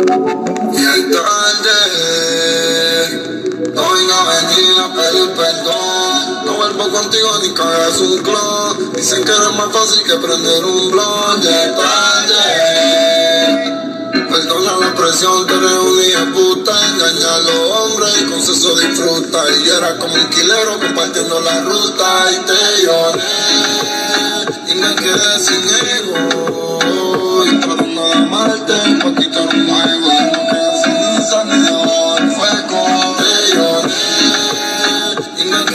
Y tarde, no vengo a venir a pedir perdón. No vuelvo contigo ni cagas un clon. Dicen que es más fácil que prender un blog. Ya tarde. Perdona la presión, te un puta, engaña a los hombres y con eso disfruta. Y era como un quilero compartiendo la ruta y te lloré y me quedé sin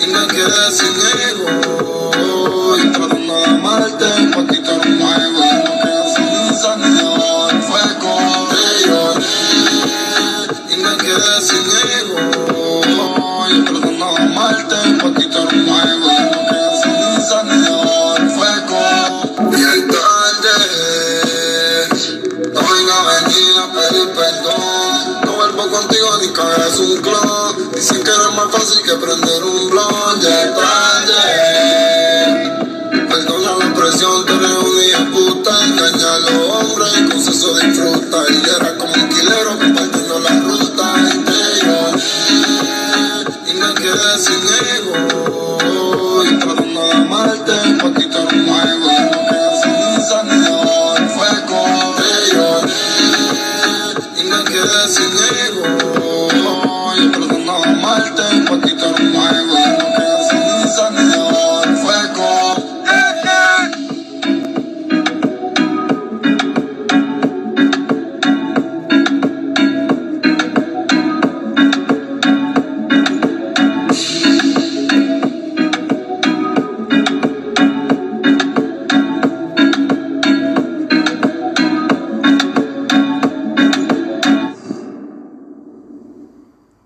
y me quedé sin ego. Y tratando de amarte pa' quitar un juego. Y no quedé sin sanidad. Fue con te lloré y me quedé sin ego. Y tratando de amarte pa' quitar un juego. Y no quedé sin sanidad. Fue con bien tarde. No venga a venir a pedir perdón. No vuelvo contigo ni cagas un clon. Dicen que no es más